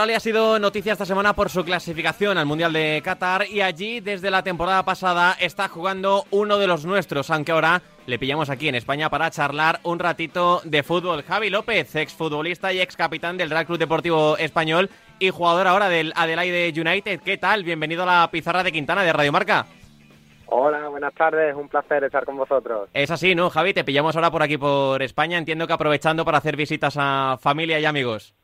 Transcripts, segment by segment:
Australia ha sido noticia esta semana por su clasificación al Mundial de Qatar y allí desde la temporada pasada está jugando uno de los nuestros, aunque ahora le pillamos aquí en España para charlar un ratito de fútbol. Javi López, exfutbolista y ex capitán del Real Club Deportivo Español y jugador ahora del Adelaide United. ¿Qué tal? Bienvenido a la pizarra de Quintana de Radio Marca. Hola, buenas tardes, un placer estar con vosotros. Es así, ¿no, Javi? Te pillamos ahora por aquí por España, entiendo que aprovechando para hacer visitas a familia y amigos.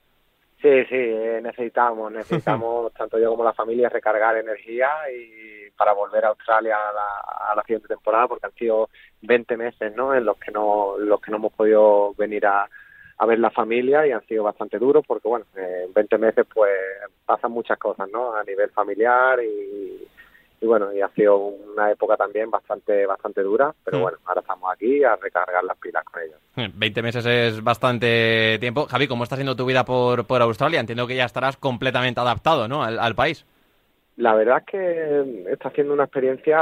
Sí, sí, eh, necesitamos, necesitamos, tanto yo como la familia, recargar energía y para volver a Australia a la, a la siguiente temporada, porque han sido 20 meses, ¿no?, en los que no, los que no hemos podido venir a, a ver la familia y han sido bastante duros, porque bueno, en 20 meses pues pasan muchas cosas, ¿no?, a nivel familiar y y bueno, y ha sido una época también bastante bastante dura, pero mm. bueno, ahora estamos aquí a recargar las pilas con ellos. 20 meses es bastante tiempo. Javi, ¿cómo está siendo tu vida por, por Australia? Entiendo que ya estarás completamente adaptado, ¿no?, al, país. La verdad es que está siendo una experiencia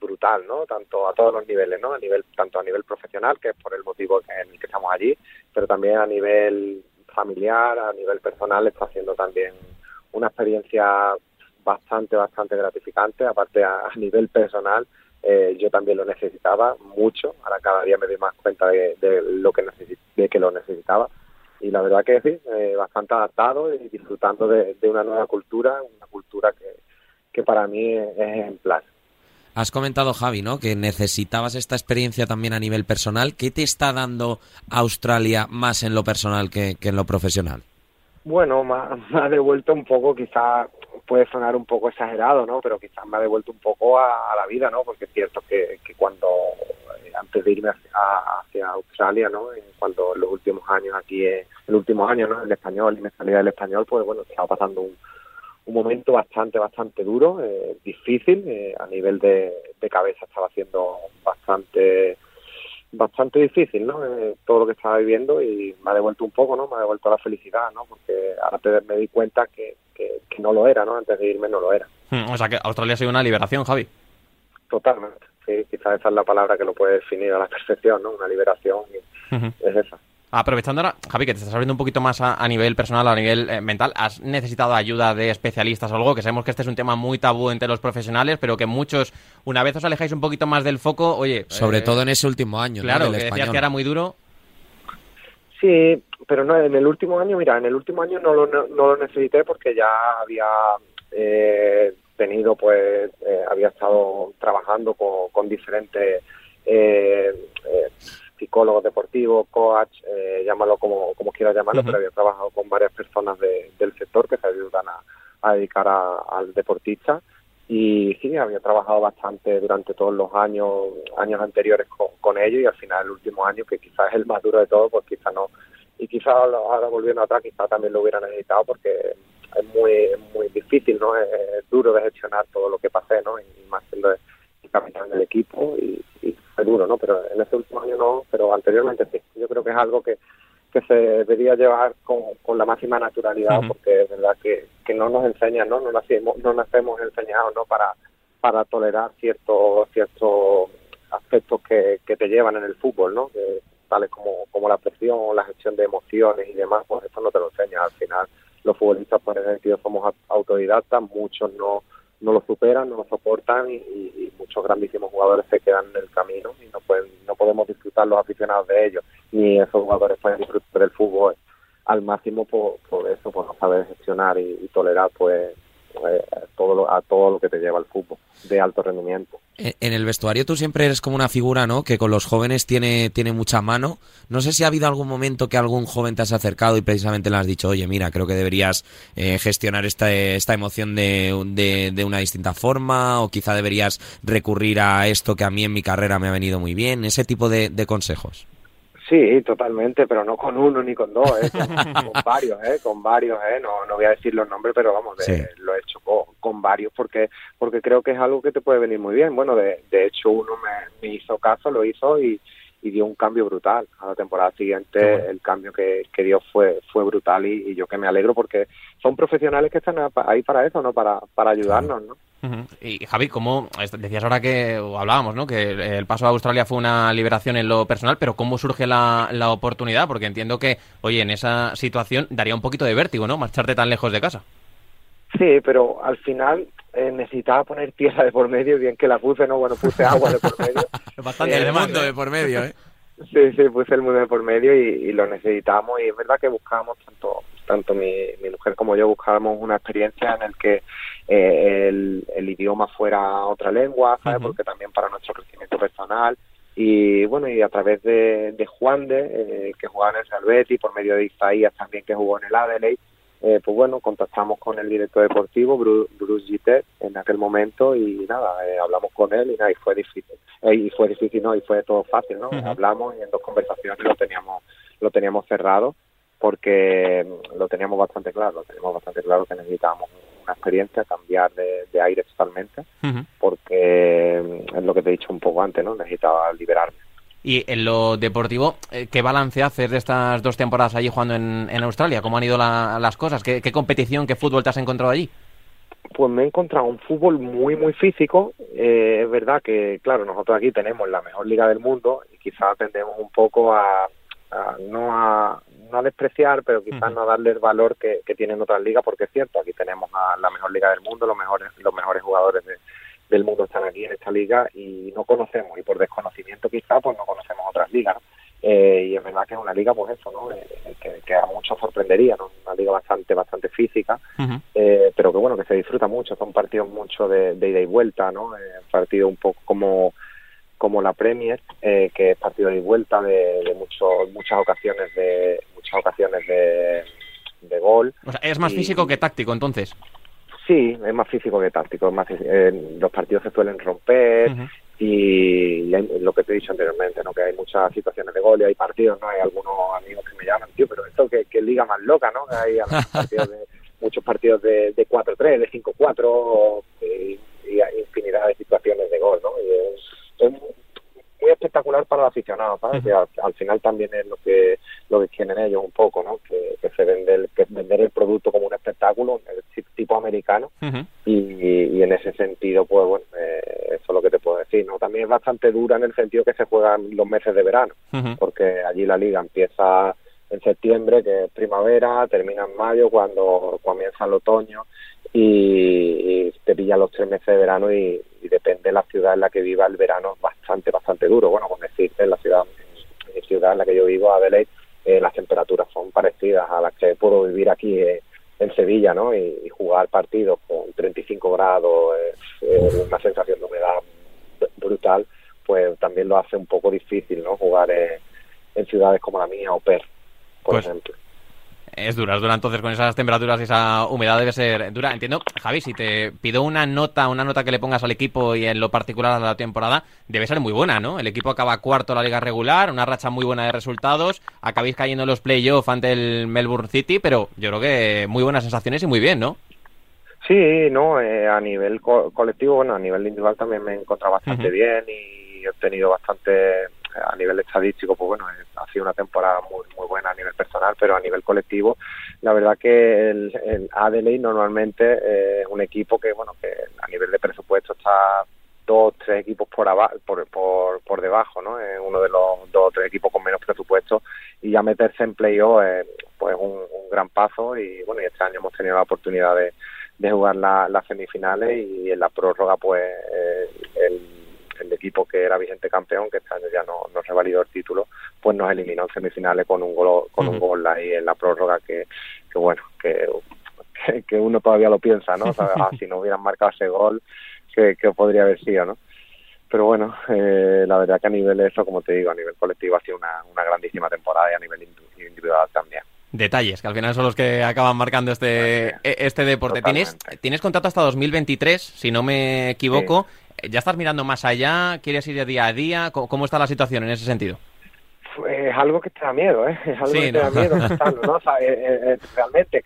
brutal, ¿no? Tanto a todos los niveles, ¿no? A nivel tanto a nivel profesional, que es por el motivo en el que estamos allí, pero también a nivel familiar, a nivel personal está siendo también una experiencia bastante, bastante gratificante. Aparte, a, nivel personal, eh, yo también lo necesitaba mucho. Ahora cada día me doy más cuenta de, lo que de que lo necesitaba. Y la verdad que sí, eh, bastante adaptado y disfrutando de, una nueva cultura, una cultura que, que para mí es ejemplar. Has comentado, Javi, ¿no? Que necesitabas esta experiencia también a nivel personal. ¿Qué te está dando Australia más en lo personal que, en lo profesional? Bueno, me ha, devuelto un poco quizá puede sonar un poco exagerado, ¿no? Pero quizás me ha devuelto un poco a, la vida, ¿no? Porque es cierto que, que cuando, eh, antes de irme hacia, Australia, ¿no? Cuando en los últimos años aquí, en el último año, ¿no? El español y me salía del español, pues bueno, estaba pasando un, un momento bastante, bastante duro, eh, difícil, eh, a nivel de, de cabeza estaba haciendo bastante bastante difícil, ¿no? Eh, todo lo que estaba viviendo y me ha devuelto un poco, ¿no? Me ha devuelto la felicidad, ¿no? Porque ahora me di cuenta que, que, no lo era, ¿no? Antes de irme no lo era. Hmm, o sea que Australia ha sido una liberación, Javi. Totalmente, sí. Quizás esa es la palabra que lo puede definir a la perfección, ¿no? Una liberación es esa. Aprovechando ahora, Javi, que te estás abriendo un poquito más a, nivel personal, a nivel eh, mental, ¿has necesitado ayuda de especialistas o algo? Que sabemos que este es un tema muy tabú entre los profesionales, pero que muchos, una vez os alejáis un poquito más del foco, oye... Sobre eh, todo en ese último año, Claro, que decías que era muy duro. Sí, pero no, en el último año, mira, en el último año no lo, no, lo necesité porque ya había eh, tenido, pues, había estado trabajando con, con diferentes psicólogo deportivo, coach, eh, llámalo como, como quieras llamarlo, pero había trabajado con varias personas del sector que se ayudan a, dedicar al deportista. Y sí, había trabajado bastante durante todos los años años anteriores con, ellos y al final el último año, que quizás es el más duro de todo, pues quizás no, y quizás ahora volviendo atrás, quizás también lo hubiera necesitado porque es muy muy difícil, ¿no? Es, duro de gestionar todo lo que pasé, ¿no? Y más siendo el capitán del equipo y, es duro, ¿no? Pero en este último año no, pero anteriormente sí. Yo creo que es algo que, que se debería llevar con, con la máxima naturalidad porque es verdad que, que no nos enseñan, ¿no? No nacemos, no nacemos enseñados, ¿no? Para, para tolerar ciertos ciertos aspectos que, que te llevan en el fútbol, ¿no? Que, como, como la presión, la gestión de emociones y demás, pues eso no te lo enseña. Al final los futbolistas por ese sentido somos autodidactas, muchos no no lo superan, no lo soportan y, muchos grandísimos jugadores se quedan en el camino y no pueden, no podemos disfrutar los aficionados de ellos, ni esos jugadores pueden disfrutar del fútbol al máximo por eso, por no saber gestionar y, tolerar pues, pues todo a todo lo que te lleva el fútbol de alto rendimiento. Eh, en el vestuario tú siempre eres como una figura, ¿no? Que con los jóvenes tiene, tiene mucha mano. No sé si ha habido algún momento que algún joven te has acercado y precisamente le has dicho, oye, mira, creo que deberías eh, gestionar esta, esta emoción de, de, una distinta forma o quizá deberías recurrir a esto que a mí en mi carrera me ha venido muy bien, ese tipo de consejos. Sí, totalmente, pero no con uno ni con dos, ¿eh? con, varios, ¿eh? con varios, ¿eh? no, no voy a decir los nombres, pero vamos, lo he hecho con, varios porque porque creo que es algo que te puede venir muy bien. Bueno, de, de hecho uno me, hizo caso, lo hizo y, y, dio un cambio brutal. A la temporada siguiente el cambio que, que dio fue fue brutal y, yo que me alegro porque son profesionales que están ahí para eso, ¿no? Para, para ayudarnos, ¿no? Y Javi, ¿cómo decías ahora que hablábamos, ¿no? Que el paso a Australia fue una liberación en lo personal, pero ¿cómo surge la, la oportunidad? Porque entiendo que, oye, en esa situación daría un poquito de vértigo, ¿no? Marcharte tan lejos de casa. Sí, pero al final eh, necesitaba poner tierra de por medio, bien que la puse, ¿no? Bueno, puse agua de por medio. Bastante eh, el mundo de por medio, ¿eh? Sí, sí, puse el mundo de por medio y, lo necesitábamos y es verdad que buscábamos tanto tanto mi, mi mujer como yo buscábamos una experiencia en el que eh, el, el, idioma fuera otra lengua, ¿sabes? Porque también para nuestro crecimiento personal y bueno, y a través de, de Juan de, eh, que jugaba en el Salvetti, por medio de Isaías también que jugó en el Adelaide, eh, pues bueno, contactamos con el director deportivo, Bruce, Gitter, en aquel momento y nada, eh, hablamos con él y nada, y fue difícil. Y fue difícil, ¿no? Y fue todo fácil, ¿no? Hablamos y en dos conversaciones lo teníamos, lo teníamos cerrado porque lo teníamos bastante claro, lo teníamos bastante claro que necesitábamos una experiencia, cambiar de, aire totalmente, porque mm, es lo que te he dicho un poco antes, ¿no? Necesitaba liberarme. Y en lo deportivo, eh, ¿qué balance haces de estas dos temporadas allí jugando en, Australia? ¿Cómo han ido las cosas? ¿Qué, competición, qué fútbol te has encontrado allí? Pues me he encontrado un fútbol muy, muy físico. Eh, es verdad que, claro, nosotros aquí tenemos la mejor liga del mundo y quizás tendemos un poco a no a despreciar, pero quizás no a darle el valor que, que tienen otras ligas, porque es cierto, aquí tenemos a la mejor liga del mundo, los mejores, los mejores jugadores de, del mundo están aquí en esta liga y no conocemos, y por desconocimiento quizá, pues no conocemos otras ligas, eh, y es verdad que es una liga, pues eso, ¿no? Eh, que, a muchos sorprendería, ¿no? Una liga bastante, bastante física, eh, pero que bueno, que se disfruta mucho, son partidos mucho de, ida y vuelta, ¿no? partido un poco como como la Premier, que es partido de ida y vuelta de, de muchas ocasiones de ocasiones de, de gol. O sea, es más físico que táctico, entonces. Sí, es más físico que táctico. más, eh, los partidos se suelen romper y, lo que te he dicho anteriormente, ¿no? que hay muchas situaciones de gol y hay partidos, no hay algunos amigos que me llaman, tío, pero esto que, que liga más loca, ¿no? Que hay partidos de, muchos partidos de, de 4-3, de 5-4 y, y, hay infinidad de situaciones de gol, ¿no? Y es, es muy espectacular para los aficionados, ¿sabes? Que al, final también es lo que lo que quieren ellos un poco, ¿no? Que, se vende el, que vender el producto como un espectáculo tipo americano y, en ese sentido, pues bueno, eh, eso es lo que te puedo decir, ¿no? También es bastante dura en el sentido que se juegan los meses de verano, porque allí la liga empieza en septiembre, que es primavera, termina en mayo, cuando comienza el otoño, y, te pilla los tres meses de verano y, depende de la ciudad en la que viva el verano es bastante, bastante duro. Bueno, con decirte, en la ciudad, en mi ciudad en la que yo vivo, Adelaide, eh, las temperaturas son parecidas a las que puedo vivir aquí eh, en Sevilla, ¿no? Y, jugar partidos con 35 grados, es una sensación de humedad brutal, pues también lo hace un poco difícil, ¿no? Jugar en, ciudades como la mía o Perth, por pues ejemplo. Es dura, es dura. Entonces, con esas temperaturas y esa humedad debe ser dura. Entiendo, Javi, si te pido una nota, una nota que le pongas al equipo y en lo particular a la temporada, debe ser muy buena, ¿no? El equipo acaba cuarto en la liga regular, una racha muy buena de resultados, acabáis cayendo en los playoffs ante el Melbourne City, pero yo creo que muy buenas sensaciones y muy bien, ¿no? Sí, no, eh, a nivel colectivo, bueno, a nivel individual también me he encontrado bastante bien y he tenido bastante a nivel estadístico, pues bueno, ha sido una temporada muy muy buena a nivel personal, pero a nivel colectivo, la verdad que el, el Adelaide normalmente eh, es un equipo que, bueno, que a nivel de presupuesto está dos tres equipos por, por, por, por debajo, ¿no? Es uno de los dos o tres equipos con menos presupuesto y ya meterse en playoff es pues un, gran paso y bueno, y este año hemos tenido la oportunidad de, de jugar las semifinales y en la prórroga pues eh, equipo que era vigente campeón, que este año ya no, no revalidó el título, pues nos eliminó en semifinales con un gol, con un gol ahí en la prórroga que, que bueno, que, que, uno todavía lo piensa, ¿no? Ah, si no hubieran marcado ese gol, que, podría haber sido, ¿no? Pero bueno, eh, la verdad que a nivel de eso, como te digo, a nivel colectivo ha sido una, una grandísima temporada y a nivel individual también detalles, que al final son los que acaban marcando este, e, este deporte. ¿Tienes, tienes contrato hasta 2023, si no me equivoco. ¿Ya estás mirando más allá? ¿Quieres ir de día a día? ¿Cómo, está la situación en ese sentido? Es algo que te da miedo, ¿eh? Es algo que te da miedo ¿no? Eh, eh, eh, realmente,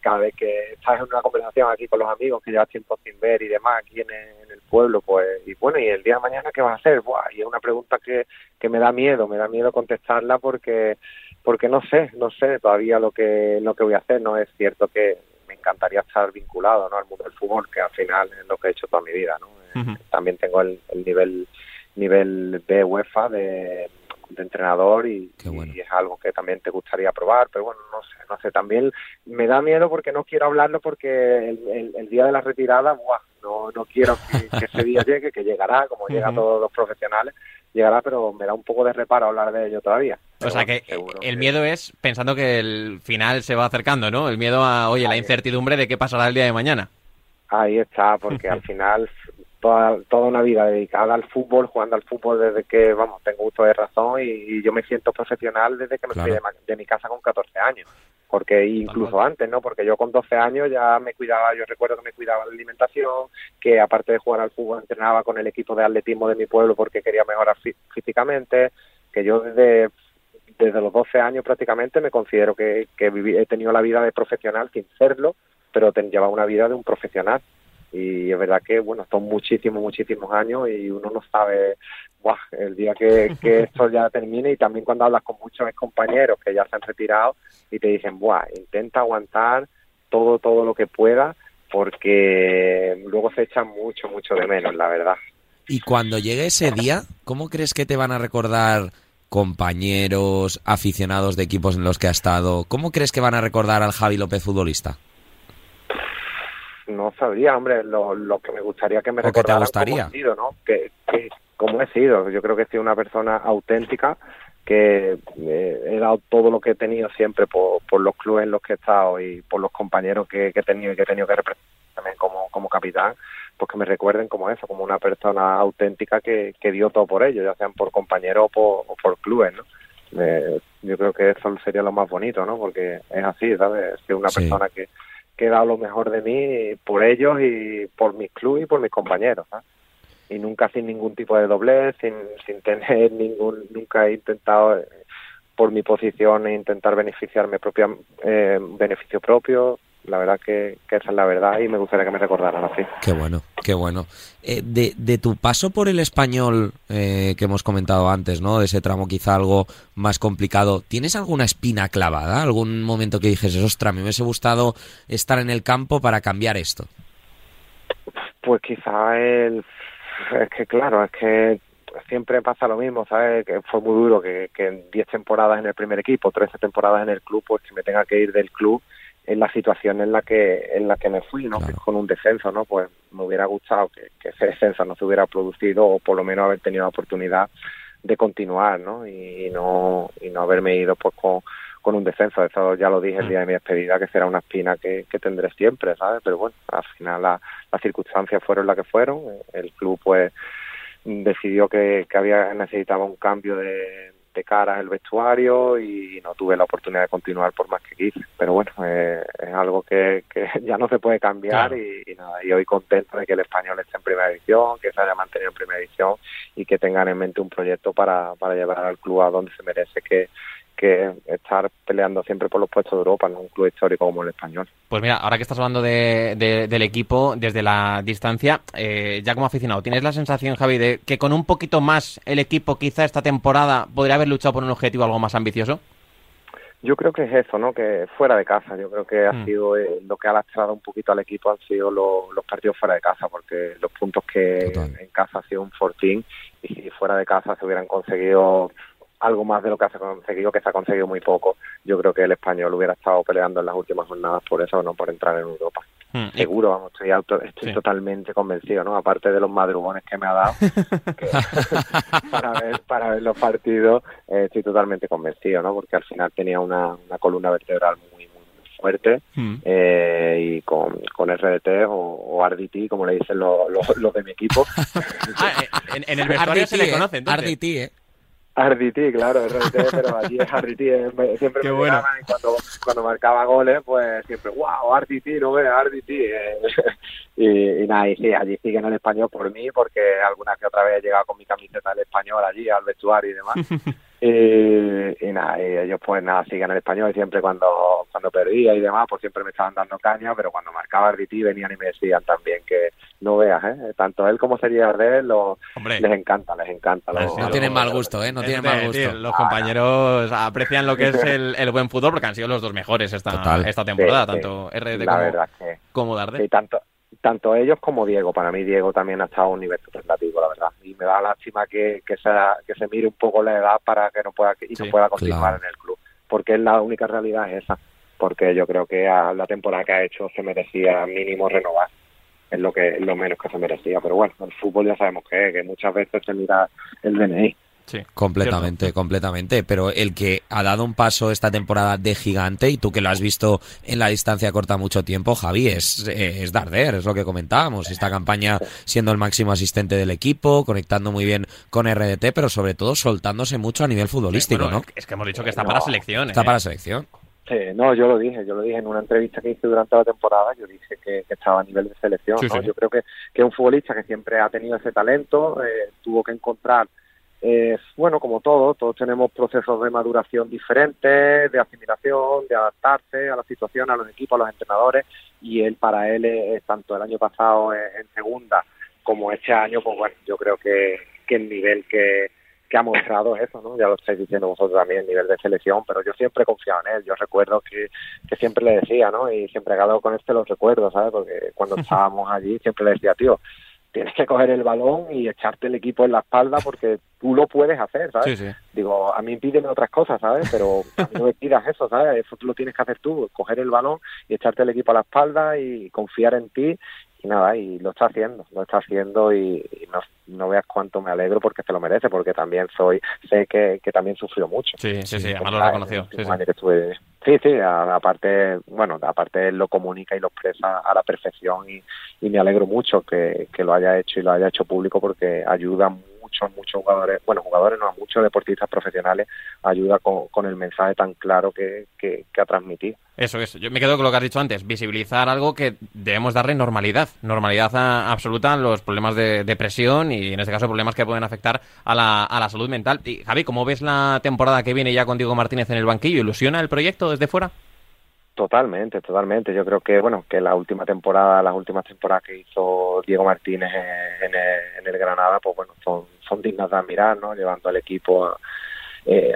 cada, vez que estás en una conversación aquí con los amigos que llevas tiempo sin ver y demás aquí en el, pueblo, pues, y bueno, ¿y el día de mañana qué vas a hacer? Buah, y es una pregunta que, que me da miedo, me da miedo contestarla porque porque no sé, no sé todavía lo que lo que voy a hacer, no es cierto que encantaría estar vinculado ¿no? al mundo del fútbol, que al final es lo que he hecho toda mi vida. ¿no? También tengo el, el nivel nivel B UEFA de de entrenador y, es algo que también te gustaría probar, pero bueno, no sé, no sé, también me da miedo porque no quiero hablarlo porque el, día de la retirada, no, no quiero que, ese día llegue, que llegará, como llega a todos los profesionales, llegará, pero me da un poco de reparo hablar de ello todavía. o sea que el miedo es pensando que el final se va acercando, ¿no? El miedo a, oye, la incertidumbre de qué pasará el día de mañana. Ahí está, porque al final toda, toda una vida dedicada al fútbol, jugando al fútbol desde que, vamos, tengo gusto de razón y, yo me siento profesional desde que me fui de, mi casa con 14 años. Porque incluso antes, ¿no? Porque yo con 12 años ya me cuidaba, yo recuerdo que me cuidaba la alimentación, que aparte de jugar al fútbol entrenaba con el equipo de atletismo de mi pueblo porque quería mejorar físicamente, que yo desde desde los 12 años prácticamente me considero que, que he tenido la vida de profesional sin serlo, pero llevaba una vida de un profesional y es verdad que bueno son muchísimos muchísimos años y uno no sabe el día que, esto ya termine y también cuando hablas con muchos compañeros que ya se han retirado y te dicen Buah, intenta aguantar todo todo lo que pueda porque luego se echan mucho mucho de menos la verdad y cuando llegue ese día cómo crees que te van a recordar compañeros aficionados de equipos en los que ha estado cómo crees que van a recordar al Javi López futbolista no sabría, hombre, lo, lo que me gustaría que me recordaran como he sido, ¿no? Que, que, como he sido. Yo creo que he sido una persona auténtica, que eh, he dado todo lo que he tenido siempre por, por los clubes en los que he estado y por los compañeros que, he tenido y que he tenido que representar también como, como capitán, pues que me recuerden como eso, como una persona auténtica que, que dio todo por ellos, ya sean por compañeros o por, o por clubes, ¿no? Eh, yo creo que eso sería lo más bonito, ¿no? Porque es así, ¿sabes? Ser una persona que, que he dado lo mejor de mí por ellos y por mis clubes y por mis compañeros. Y nunca sin ningún tipo de doblez, sin, sin tener ningún, nunca he intentado eh, por mi posición e intentar beneficiarme propia, eh, beneficio propio, la verdad que, esa es la verdad y me gustaría que me recordaran así. Qué bueno, qué bueno. Eh, de, de, tu paso por el español eh, que hemos comentado antes, ¿no? De ese tramo quizá algo más complicado, ¿tienes alguna espina clavada? ¿Algún momento que dijes, ostras, me hubiese gustado estar en el campo para cambiar esto? Pues quizá el... Es que claro, es que siempre pasa lo mismo, ¿sabes? Que fue muy duro que, que en 10 temporadas en el primer equipo, 13 temporadas en el club, pues que me tenga que ir del club en la situación en la que en la que me fui, ¿no? con un descenso, ¿no? Pues me hubiera gustado que, ese descenso no se hubiera producido o por lo menos haber tenido la oportunidad de continuar, ¿no? Y, no y no haberme ido pues con, con un descenso. Eso ya lo dije el día de mi despedida, que será una espina que, que tendré siempre, ¿sabes? Pero bueno, al final las circunstancias fueron las que fueron. El club pues decidió que, que había necesitaba un cambio de, de cara el vestuario y no tuve la oportunidad de continuar por más que quise. Pero bueno, eh, es algo que, que, ya no se puede cambiar y, nada, y hoy contento de que el español esté en primera edición, que se haya mantenido en primera edición y que tengan en mente un proyecto para, para llevar al club a donde se merece que, que estar peleando siempre por los puestos de Europa, en un club histórico como el español. Pues mira, ahora que estás hablando de, del equipo desde la distancia, eh, ya como aficionado, ¿tienes la sensación, Javi, de que con un poquito más el equipo quizá esta temporada podría haber luchado por un objetivo algo más ambicioso? Yo creo que es eso, ¿no? Que fuera de casa, yo creo que ha mm. sido eh, lo que ha lastrado un poquito al equipo han sido los partidos fuera de casa, porque los puntos que en casa ha sido un fortín y si fuera de casa se hubieran conseguido algo más de lo que se ha conseguido, que se ha conseguido muy poco. Yo creo que el español hubiera estado peleando en las últimas jornadas por eso, no por entrar en Europa. Hmm. Seguro, vamos, estoy, estoy totalmente convencido, ¿no? Aparte de los madrugones que me ha dado para, ver, para ver los partidos, eh, estoy totalmente convencido, ¿no? Porque al final tenía una, una columna vertebral muy, muy fuerte hmm. eh, y con, con RDT o, RDT, como le dicen los, los, de mi equipo. ah, en, en, el vestuario se le conoce, RDT, ¿eh? Arditi, claro, RDT, pero allí es Arditi, siempre me bueno. y cuando, cuando marcaba goles, pues siempre, wow, Arditi, no ve, Arditi. Y, y, nada, y sí, allí siguen el español por mí, porque alguna que otra vez he llegado con mi camiseta del español allí, al vestuario y demás. y, y, nada, ellos pues nada, siguen el español y siempre cuando, cuando perdía y demás, pues siempre me estaban dando caña, pero cuando marcaba el DT venían y me decían también que no veas, ¿eh? Tanto él como sería de los, les encanta, les encanta. no tienen mal gusto, ¿eh? No tienen mal gusto. los compañeros aprecian lo que es el, buen fútbol porque han sido los dos mejores esta, esta temporada, tanto RD como, como Darde. Sí, tanto, tanto ellos como Diego. Para mí Diego también ha estado a un nivel superlativo, la verdad. Y me da lástima que, que, se, que se mire un poco la edad para que no pueda y no pueda continuar en el club. Porque es la única realidad es esa. Porque yo creo que a la temporada que ha hecho se merecía mínimo renovar. Es lo que es lo menos que se merecía. Pero bueno, el fútbol ya sabemos que, que muchas veces se mira el DNI completamente, completamente. Pero el que ha dado un paso esta temporada de gigante, y tú que lo has visto en la distancia corta mucho tiempo, Javi, es, es Darder, es lo que comentábamos. Esta campaña siendo el máximo asistente del equipo, conectando muy bien con RDT, pero sobre todo soltándose mucho a nivel futbolístico, ¿no? Es que hemos dicho que está para selección. Está ¿eh? para selección. Sí, no, yo lo dije, yo lo dije en una entrevista que hice durante la temporada, yo dije que, estaba a nivel de selección. Yo creo que, que un futbolista que siempre ha tenido ese talento, eh, tuvo que encontrar eh, bueno, como todo, todos tenemos procesos de maduración diferentes, de asimilación, de adaptarse a la situación, a los equipos, a los entrenadores, y él para él es, tanto el año pasado en, segunda como este año, pues bueno, yo creo que, que el nivel que, que ha mostrado es eso, ¿no? Ya lo estáis diciendo vosotros también, el nivel de selección, pero yo siempre he confiado en él. Yo recuerdo que, que siempre le decía, ¿no? Y siempre he quedado con este los recuerdos, ¿sabes? Porque cuando estábamos allí siempre le decía, tío, tienes que coger el balón y echarte el equipo en la espalda porque tú lo puedes hacer, ¿sabes? Digo, a mí pídeme otras cosas, ¿sabes? Pero a mí no me pidas eso, ¿sabes? Eso tú lo tienes que hacer tú, coger el balón y echarte el equipo a la espalda y confiar en ti y nada, y lo está haciendo, lo está haciendo y, no, no, veas cuánto me alegro porque se lo merece, porque también soy, sé que, que también sufrió mucho. Sí, sí, sí, además lo reconoció. Sí, sí. Sí, sí, aparte, bueno, aparte lo comunica y lo expresa a la perfección y, y me alegro mucho que, que, lo haya hecho y lo haya hecho público porque ayuda muchos, muchos jugadores, bueno, jugadores no, a muchos deportistas profesionales ayuda con, el mensaje tan claro que, que, ha transmitido. Eso es, yo me quedo con lo que has dicho antes, visibilizar algo que debemos darle normalidad, normalidad absoluta a los problemas de depresión y en este caso problemas que pueden afectar a la, a la salud mental. Y Javi, ¿cómo ves la temporada que viene ya con Diego Martínez en el banquillo? ¿Ilusiona el proyecto desde fuera? Totalmente, totalmente. Yo creo que, bueno, que la última temporada, las últimas temporadas que hizo Diego Martínez en, el, Granada, pues bueno, son, dignas de admirar, ¿no? Llevando al equipo a, eh,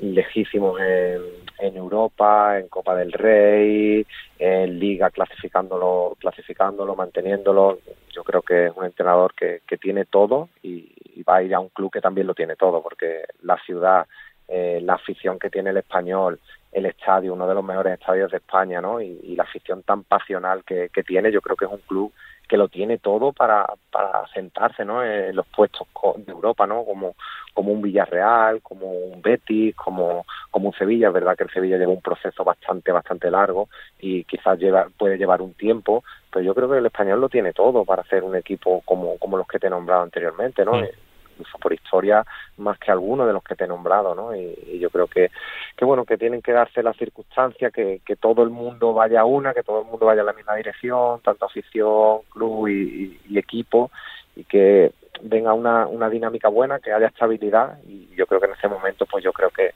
lejísimos en, en, Europa, en Copa del Rey, en Liga, clasificándolo, clasificándolo, manteniéndolo. Yo creo que es un entrenador que, que tiene todo y, y va a ir a un club que también lo tiene todo, porque la ciudad, eh, la afición que tiene el español, el estadio, uno de los mejores estadios de España, ¿no? Y, la afición tan pasional que, tiene, yo creo que es un club que lo tiene todo para, para sentarse, ¿no? En los puestos de Europa, ¿no? Como, como un Villarreal, como un Betis, como, como un Sevilla. Es verdad que el Sevilla lleva un proceso bastante, bastante largo y quizás lleva, puede llevar un tiempo, pero yo creo que el español lo tiene todo para hacer un equipo como, como los que te he nombrado anteriormente, ¿no? Incluso por historia más que alguno de los que te he nombrado, ¿no? Y, yo creo que, que, bueno, que tienen que darse las circunstancias, que, que todo el mundo vaya a una, que todo el mundo vaya en la misma dirección, tanto afición, club y, y, equipo, y que venga una, una dinámica buena, que haya estabilidad, y yo creo que en ese momento, pues yo creo que,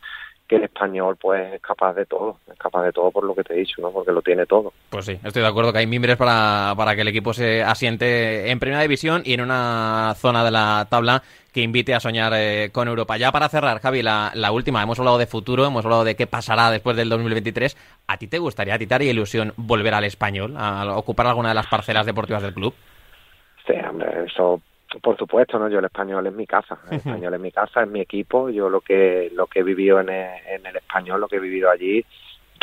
que el español pues es capaz de todo, es capaz de todo por lo que te he dicho, ¿no? Porque lo tiene todo. Pues sí, estoy de acuerdo que hay mimbres para, para que el equipo se asiente en primera división y en una zona de la tabla que invite a soñar eh, con Europa. Ya para cerrar, Javi, la, la, última, hemos hablado de futuro, hemos hablado de qué pasará después del 2023. ¿A ti te gustaría, a ti te haría ilusión volver al español, a ocupar alguna de las parcelas deportivas del club? Sí, hombre, eso por supuesto, no. Yo el español es mi casa. El español es mi casa, es mi equipo. Yo lo que lo que he vivido en el, en el español, lo que he vivido allí,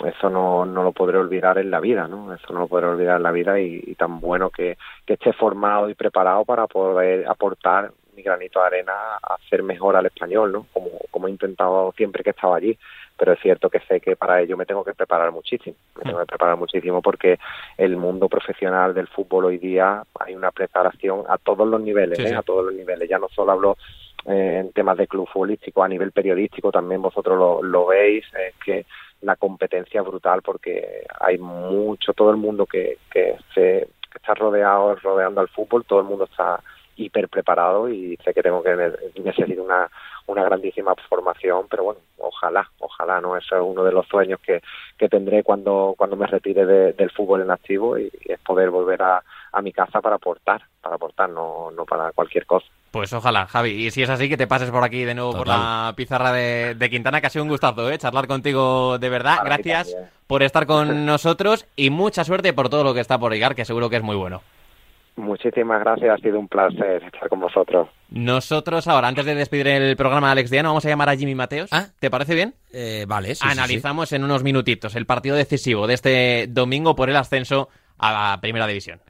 eso no, no lo podré olvidar en la vida, ¿no? Eso no lo podré olvidar en la vida y, tan bueno que, que esté formado y preparado para poder aportar mi granito de arena a hacer mejor al español, ¿no? Como, como he intentado siempre que he estado allí. Pero es cierto que sé que para ello me tengo que preparar muchísimo, me tengo que preparar muchísimo porque el mundo profesional del fútbol hoy día hay una preparación a todos los niveles, ¿eh? a todos los niveles, ya no solo hablo eh, en temas de club futbolístico, a nivel periodístico también vosotros lo, lo veis, es que la competencia es brutal porque hay mucho, todo el mundo que, que se que está rodeado, rodeando al fútbol, todo el mundo está hiper preparado y sé que tengo que necesito una, una grandísima formación, pero bueno, ojalá, ojalá, ¿no? Eso es uno de los sueños que, que tendré cuando, cuando me retire del fútbol en activo y, es poder volver a, a mi casa para aportar, para aportar, no, no para cualquier cosa. Pues ojalá, Javi. Y si es así, que te pases por aquí de nuevo por la pizarra de, Quintana, que ha sido un gustazo, ¿eh? Charlar contigo de verdad. Gracias por estar con nosotros y mucha suerte por todo lo que está por llegar, que seguro que es muy bueno. Muchísimas gracias, ha sido un placer estar con vosotros. Nosotros ahora, antes de despedir el programa de Alex Diano, vamos a llamar a Jimmy Mateos. ¿Ah? ¿Te parece bien? Eh, vale, sí, Analizamos en unos minutitos el partido decisivo de este domingo por el ascenso a la Primera División.